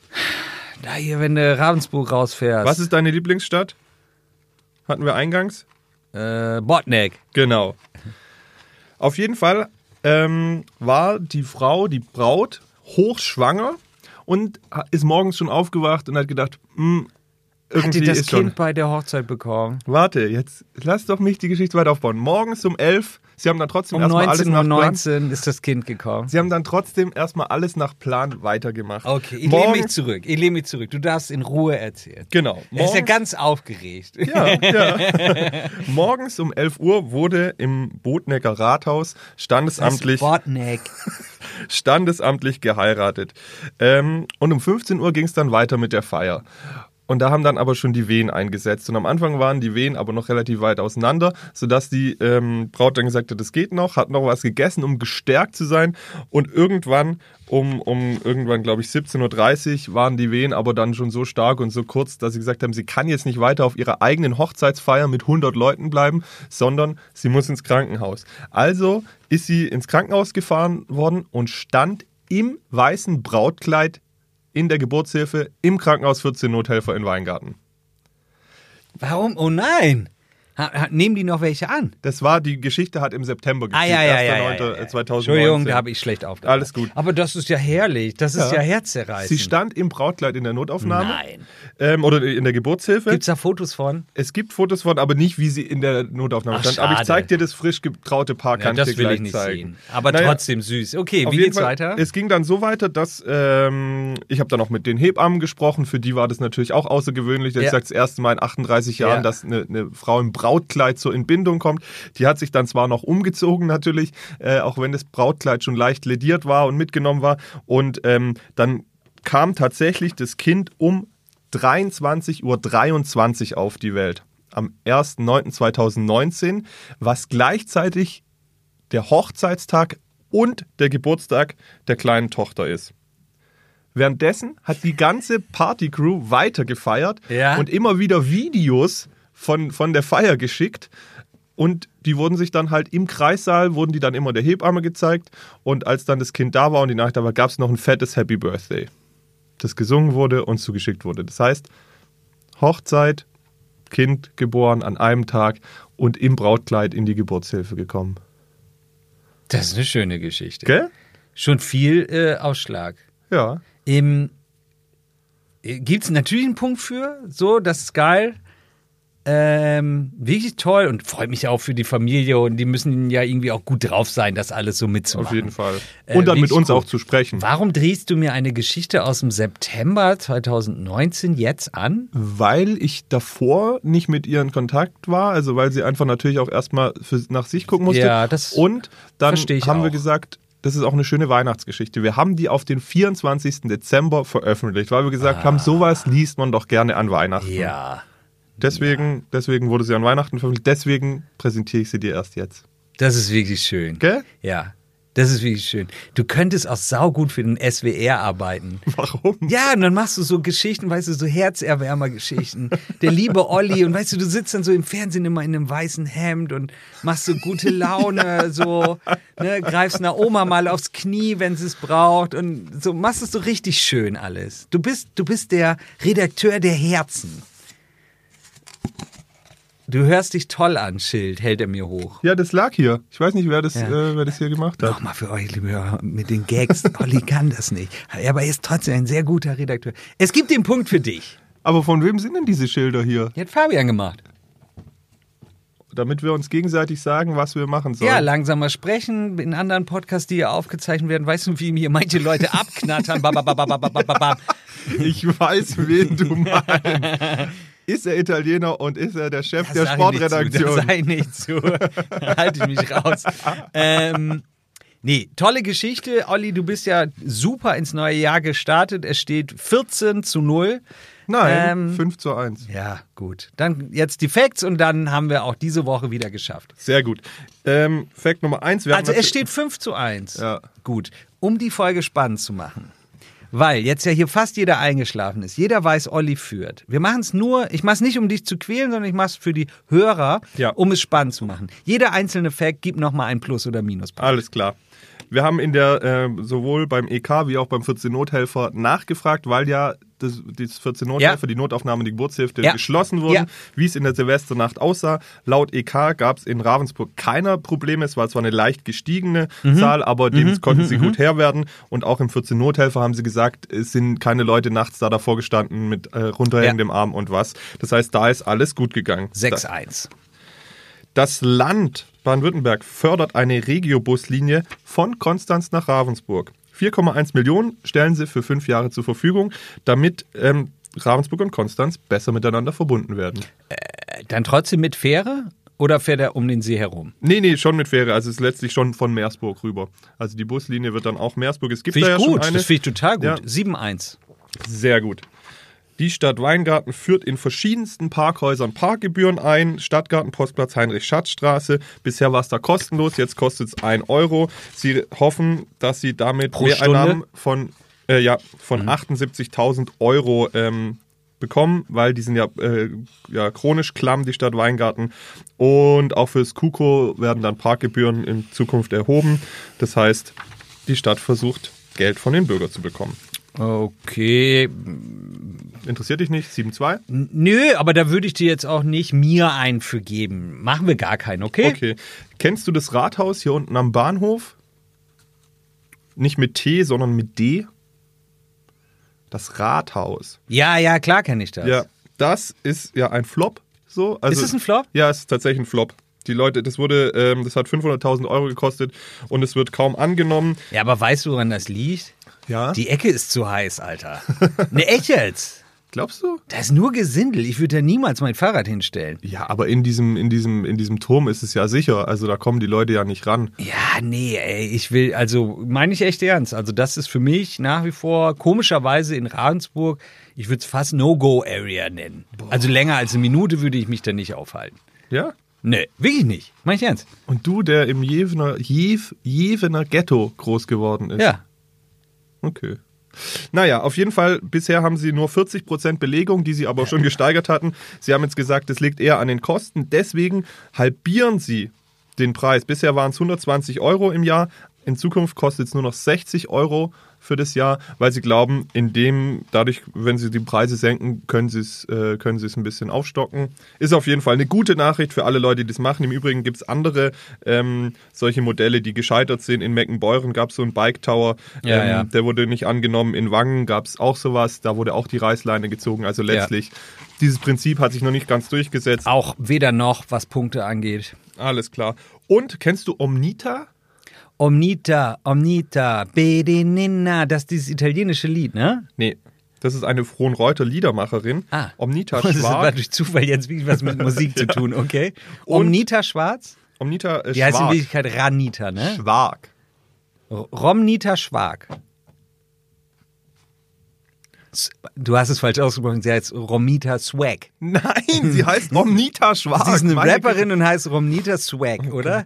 Da hier, wenn du Ravensburg rausfährst.
Was ist deine Lieblingsstadt? Hatten wir eingangs?
Äh, Botneck.
Genau. Auf jeden Fall ähm, war die Frau, die Braut, hochschwanger und ist morgens schon aufgewacht und hat gedacht, hm, irgendwie
Hat die das Kind
schon.
bei der Hochzeit bekommen?
Warte, jetzt lass doch mich die Geschichte weiter aufbauen. Morgens um 11, sie haben dann trotzdem
Um
erstmal alles nach Plan.
19.19 Uhr ist das Kind gekommen.
Sie haben dann trotzdem erstmal alles nach Plan weitergemacht.
Okay, ich lehne mich zurück. Ich lehne mich zurück. Du darfst in Ruhe erzählen.
Genau.
Er ist ja ganz aufgeregt.
Ja, ja. Morgens um 11 Uhr wurde im Botnecker Rathaus standesamtlich,
Botneck.
standesamtlich geheiratet. Ähm, und um 15 Uhr ging es dann weiter mit der Feier. Und da haben dann aber schon die Wehen eingesetzt. Und am Anfang waren die Wehen aber noch relativ weit auseinander, sodass die ähm, Braut dann gesagt hat, das geht noch, hat noch was gegessen, um gestärkt zu sein. Und irgendwann, um, um irgendwann, glaube ich, 17.30 Uhr, waren die Wehen aber dann schon so stark und so kurz, dass sie gesagt haben, sie kann jetzt nicht weiter auf ihrer eigenen Hochzeitsfeier mit 100 Leuten bleiben, sondern sie muss ins Krankenhaus. Also ist sie ins Krankenhaus gefahren worden und stand im weißen Brautkleid in der Geburtshilfe im Krankenhaus 14 Nothelfer in Weingarten.
Warum? Oh nein. Ha, nehmen die noch welche an?
Das war, die Geschichte hat im September
Ah,
gespielt,
ja, ja, ja,
1.9.,
ja, ja,
äh,
ja.
2019.
Entschuldigung, da habe ich schlecht aufgepasst.
Alles gut.
Aber das ist ja herrlich. Das ist ja,
Ja.
herzzerreißend.
Sie stand im Brautkleid in der Notaufnahme.
Nein.
Ähm, oder in der Geburtshilfe.
Gibt es da Fotos von?
es gibt Fotos von, aber nicht, wie sie in der Notaufnahme
Ach,
stand. Aber ich
schade.
zeig dir das frisch getraute Paar,
Ja,
kann
das
ich dir
will
gleich
ich nicht
zeigen.
sehen. Aber
Naja,
trotzdem süß. Okay, wie geht's
Fall,
weiter?
Es ging dann so weiter, dass ähm, ich habe dann auch mit den Hebammen gesprochen. Für die war das natürlich auch außergewöhnlich.
Ja.
Ich sage das erste Mal in 38 Jahren,
Ja.
dass eine, eine Frau im Brautkleid zur Entbindung kommt. Die hat sich dann zwar noch umgezogen natürlich, äh, auch wenn das Brautkleid schon leicht lediert war und mitgenommen war. Und ähm, dann kam tatsächlich das Kind um 23.23 Uhr auf die Welt. Am 1.9.2019, was gleichzeitig der Hochzeitstag und der Geburtstag der kleinen Tochter ist. Währenddessen hat die ganze Partycrew weiter gefeiert
Ja.
und immer wieder Videos von, von der Feier geschickt. Und die wurden sich dann halt im Kreissaal, wurden die dann immer der Hebamme gezeigt. Und als dann das Kind da war und die Nacht da war, gab es noch ein fettes Happy Birthday, das gesungen wurde und zugeschickt wurde. Das heißt, Hochzeit, Kind geboren an einem Tag und im Brautkleid in die Geburtshilfe gekommen.
Das ist eine schöne Geschichte.
Gell?
Schon viel äh, Ausschlag.
Ja.
Im, Gibt es natürlich einen Punkt für, so, das ist geil. Ähm, wirklich toll und freut mich auch für die Familie und die müssen ja irgendwie auch gut drauf sein, das alles so mitzumachen.
Auf jeden Fall.
Äh,
Und dann mit uns
cool.
auch zu sprechen.
Warum drehst du mir eine Geschichte aus dem September 2019 jetzt an?
Weil ich davor nicht mit ihr in Kontakt war, also weil sie einfach natürlich auch erstmal für, nach sich gucken musste.
Ja, das
Und dann haben wir
auch.
gesagt, das ist auch eine schöne Weihnachtsgeschichte. Wir haben die auf den 24. Dezember veröffentlicht, weil wir gesagt haben, sowas liest man doch gerne an Weihnachten.
Ah. Ja,
Deswegen, deswegen wurde sie an Weihnachten veröffentlicht, deswegen präsentiere ich sie dir erst jetzt.
das ist wirklich schön.
Gell?
Ja, das ist wirklich schön. Du könntest auch saugut für den SWR arbeiten.
Warum?
Ja, und dann machst du so Geschichten, weißt du, so Herzerwärmer-Geschichten. Der liebe Olli und weißt du, du sitzt dann so im Fernsehen immer in einem weißen Hemd und machst so gute Laune, so, ne, greifst einer Oma mal aufs Knie, wenn sie es braucht und so machst es so richtig schön alles. Du bist, du bist der Redakteur der Herzen. Du hörst dich toll an, Schild, hält er mir hoch.
Ja, das lag hier. Ich weiß nicht, wer das,
ja.
äh, wer das hier gemacht hat.
Nochmal für euch, liebe Hörer, mit den Gags. Olli kann das nicht. Aber er ist trotzdem ein sehr guter Redakteur. Es gibt den Punkt für dich.
Aber von wem sind denn diese Schilder hier?
Die hat Fabian gemacht.
Damit wir uns gegenseitig sagen, was wir machen sollen.
Ja, langsamer sprechen. In anderen Podcasts, die hier aufgezeichnet werden, weißt du, wie mir manche Leute abknattern. Ba,
ich weiß, wen du meinst. Ist er Italiener und ist er der Chef
Das
der
zu,
Sportredaktion?
Das sag ich nicht zu. Da halte ich mich raus. Ähm, nee, tolle Geschichte. Olli, du bist ja super ins neue Jahr gestartet. Es steht 14 zu 0.
Nein,
Ähm,
5 zu 1.
Ja, gut. Dann jetzt die Facts und dann haben wir auch diese Woche wieder geschafft.
Sehr gut. Ähm, Fact Nummer 1.
Also es steht 5 zu 1.
Ja.
Gut. Um die Folge spannend zu machen. Weil jetzt ja hier fast jeder eingeschlafen ist. Jeder weiß, Olli führt. Wir machen es nur, ich mache es nicht, um dich zu quälen, sondern ich mache es für die Hörer,
Ja.
um es spannend zu machen. Jeder einzelne Fact gibt nochmal ein Plus- oder Minuspunkt.
Alles klar. Wir haben in der äh, sowohl beim EK wie auch beim 14 Nothelfer nachgefragt, weil ja das, das 14 Nothelfer,
Ja.
die Notaufnahme, die Geburtshilfe
Ja.
geschlossen wurden,
Ja.
wie es in der Silvesternacht aussah. Laut EK gab es in Ravensburg keiner Probleme. Es war zwar eine leicht gestiegene
Mhm.
Zahl, aber dem konnten sie gut Herr werden. Und auch im 14 Nothelfer haben sie gesagt, es sind keine Leute nachts da davor gestanden mit äh, runterhängendem Arm und was. Das heißt, da ist alles gut gegangen.
6-1.
Das Land Baden-Württemberg fördert eine Regiobuslinie von Konstanz nach Ravensburg. 4,1 Millionen stellen sie für fünf Jahre zur Verfügung, damit ähm, Ravensburg und Konstanz besser miteinander verbunden werden.
Dann trotzdem mit Fähre oder fährt er um den See herum?
Nee, nee, schon mit Fähre. Also es ist letztlich schon von Meersburg rüber. Also die Buslinie wird dann auch Meersburg. Es gibt
Finde
da
ich
ja
gut.
schon eine.
Das finde ich total gut.
Ja.
7-1.
Sehr gut. Die Stadt Weingarten führt in verschiedensten Parkhäusern Parkgebühren ein. Stadtgarten, Postplatz Heinrich-Schatz-Straße. Bisher war es da kostenlos, jetzt kostet es 1 Euro. Sie hoffen, dass sie damit
Pro
Mehreinnahmen
Stunde?
von, äh, ja, von 78.000 Euro ähm, bekommen, weil die sind ja, äh, ja chronisch klamm, die Stadt Weingarten. Und auch fürs KUKO werden dann Parkgebühren in Zukunft erhoben. Das heißt, die Stadt versucht, Geld von den Bürgern zu bekommen.
Okay.
Interessiert dich nicht? 7,2?
N- Nö, aber da würde ich dir jetzt auch nicht mir einen für geben. Machen wir gar keinen, okay?
Okay. Kennst du das Rathaus hier unten am Bahnhof? Nicht mit T, sondern mit D? Das Rathaus.
Ja, ja, klar kenne ich das.
Ja, das ist ja ein Flop. So. Also,
Ist es ein Flop?
Ja, es ist tatsächlich ein Flop. Die Leute, das wurde, ähm, das hat 500.000 Euro gekostet und es wird kaum angenommen.
Ja, aber weißt du, woran das liegt?
Ja.
Die Ecke ist zu heiß, Alter. ne, echt jetzt?
Glaubst du?
Da ist nur Gesindel. Ich würde da niemals mein Fahrrad hinstellen.
Ja, aber in diesem, in diesem, in diesem Turm ist es ja sicher. Also da kommen die Leute ja nicht ran.
Ja, nee, ey, ich will, also meine ich echt ernst. Also das ist für mich nach wie vor komischerweise in Ravensburg, ich würde es fast No-Go-Area nennen. Also länger als eine Minute würde ich mich da nicht aufhalten.
Ja?
Nee, wirklich nicht. Meine ich ernst.
Und du, der im Jevener, Jev, Jevener Ghetto groß geworden ist.
Ja.
Okay. Naja, auf jeden Fall, bisher haben sie nur 40% Belegung, die sie aber schon gesteigert hatten. Sie haben jetzt gesagt, es liegt eher an den Kosten. Deswegen halbieren sie den Preis. Bisher waren es 120 Euro im Jahr. In Zukunft kostet es nur noch 60 Euro für das Jahr, weil sie glauben, in dem, dadurch, wenn sie die Preise senken, können sie es, äh, können sie es ein bisschen aufstocken. Ist auf jeden Fall eine gute Nachricht für alle Leute, die das machen. Im Übrigen gibt es andere ähm, solche Modelle, die gescheitert sind. In Meckenbeuren gab es so einen Bike Tower,
Ja,
ähm,
ja.
der wurde nicht angenommen. In Wangen gab es auch sowas, da wurde auch die Reißleine gezogen. Also letztlich, dieses Prinzip hat sich noch nicht ganz durchgesetzt.
Auch weder noch, was Punkte angeht.
Alles klar. Und kennst du Omnita?
Omnita, Omnita, Bedinina, das ist dieses italienische Lied, ne?
Nee, das ist eine Frohnreuter Liedermacherin.
Ah.
Omnita
Das hat
Schwarz.
durch Zufall jetzt wirklich was mit Musik zu tun, okay?
Und-
Omnita Schwarz?
Omnita äh,
Die heißt in. Wirklichkeit Ranita, ne?
Schwark.
R- Romnita Schwark. S- Du hast es falsch ausgesprochen, sie heißt Romita Swag.
Nein, sie heißt Omnita Schwark.
Sie ist eine Rapperin und heißt Romnita Swag, oder?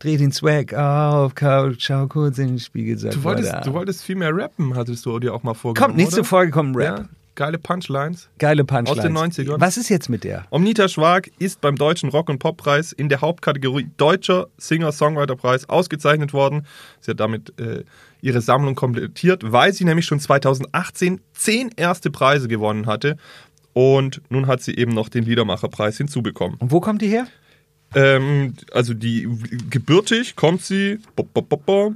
Dreh den Swag auf, schau kurz in den Spiegel, sag
Du wolltest,
weiter.
du wolltest viel mehr rappen, hattest du dir auch mal vorgenommen,
Kommt, nächste? Folge kommt Rap.
Ja, geile Punchlines.
Geile Punchlines.
Aus den 90ern.
Was ist jetzt mit der?
Omnita Schwark ist beim Deutschen Rock- und Poppreis in der Hauptkategorie Deutscher Singer-Songwriter-Preis ausgezeichnet worden. Sie hat damit äh, ihre Sammlung komplettiert, weil sie nämlich schon 2018 zehn erste Preise gewonnen hatte. Und nun hat sie eben noch den Liedermacherpreis hinzubekommen.
Und wo kommt die her?
Ähm, also die gebürtig kommt sie bo, bo, bo, bo,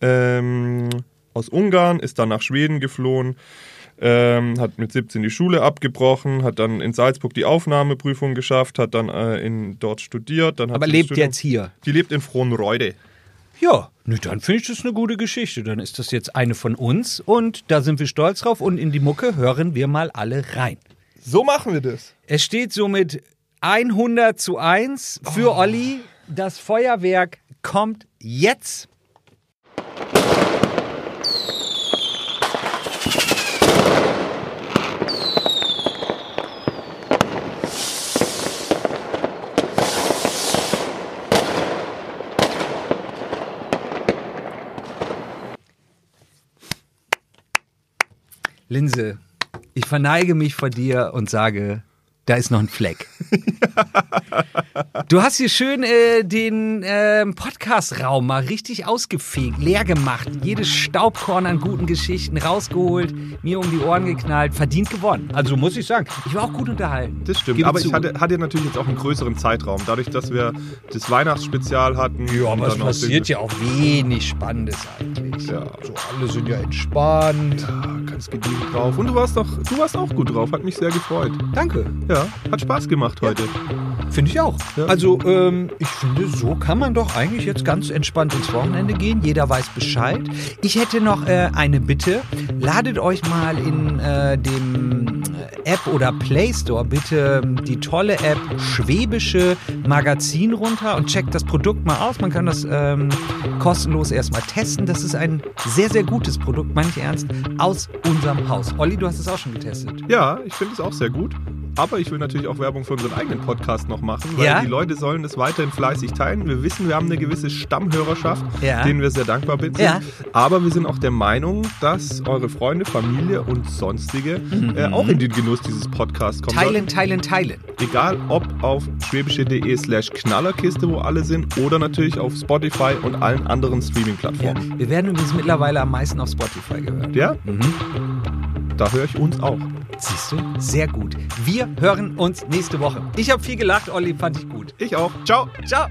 ähm, aus Ungarn, ist dann nach Schweden geflohen, ähm, hat mit 17 die Schule abgebrochen, hat dann in Salzburg die Aufnahmeprüfung geschafft, hat dann äh, in, dort studiert. Dann hat
Aber lebt
Studium-
jetzt hier.
Die lebt in Frohnreude.
Ja, ne, dann finde ich das eine gute Geschichte. Dann ist das jetzt eine von uns und da sind wir stolz drauf. Und in die Mucke hören wir mal alle rein.
So machen wir das.
Es steht somit 100 zu 1 für Olli. Das Feuerwerk kommt jetzt. Linse, ich verneige mich vor dir und sage, da ist noch ein Fleck. Du hast hier schön äh, den ähm, Podcast-Raum mal richtig ausgefegt, leer gemacht, jedes Staubkorn an guten Geschichten rausgeholt, mir um die Ohren geknallt, verdient gewonnen. Also muss ich sagen, ich war auch gut unterhalten.
Das stimmt.
Gebe
aber
zu.
ich hatte, hatte natürlich jetzt auch einen größeren Zeitraum, dadurch, dass wir das Weihnachtsspezial hatten.
Ja, aber es passiert ja auch wenig Spannendes eigentlich.
Ja.
So, alle sind ja entspannt.
Ja, ganz gediegen drauf. Und du warst doch, du warst auch gut drauf, hat mich sehr gefreut.
Danke.
Ja, hat Spaß gemacht heute.
Finde ich auch.
Ja.
Also, ähm, ich finde, so kann man doch eigentlich jetzt ganz entspannt ins Wochenende gehen. Jeder weiß Bescheid. Ich hätte noch äh, eine Bitte. Ladet euch mal in äh, dem App oder Play Store bitte ähm, die tolle App Schwäbische Magazin runter und checkt das Produkt mal aus. Man kann das ähm, kostenlos erstmal testen. Das ist ein sehr, sehr gutes Produkt, meine ich ernst, aus unserem Haus. Olli, du hast es auch schon getestet.
Ja, ich finde es auch sehr gut. Aber ich will natürlich auch Werbung für unseren eigenen Podcast noch machen, weil
Ja?
die Leute sollen es weiterhin fleißig teilen. Wir wissen, wir haben eine gewisse Stammhörerschaft,
Ja.
denen wir sehr dankbar sind.
Ja.
Aber wir sind auch der Meinung, dass eure Freunde, Familie und sonstige äh, auch in den Genuss dieses Podcasts kommen
Mhm. Teilen, teilen, teilen.
sollten. Egal ob auf schwäbische.de slash Knallerkiste, wo alle sind, oder natürlich auf Spotify und allen anderen. Streaming-Plattformen.
Wir werden übrigens mittlerweile am meisten auf Spotify gehört.
Ja?
Mhm.
Da höre ich uns auch.
Siehst du? Sehr gut. Wir hören uns nächste Woche. Ich habe viel gelacht, Olli, fand ich gut.
Ich auch. Ciao.
Ciao.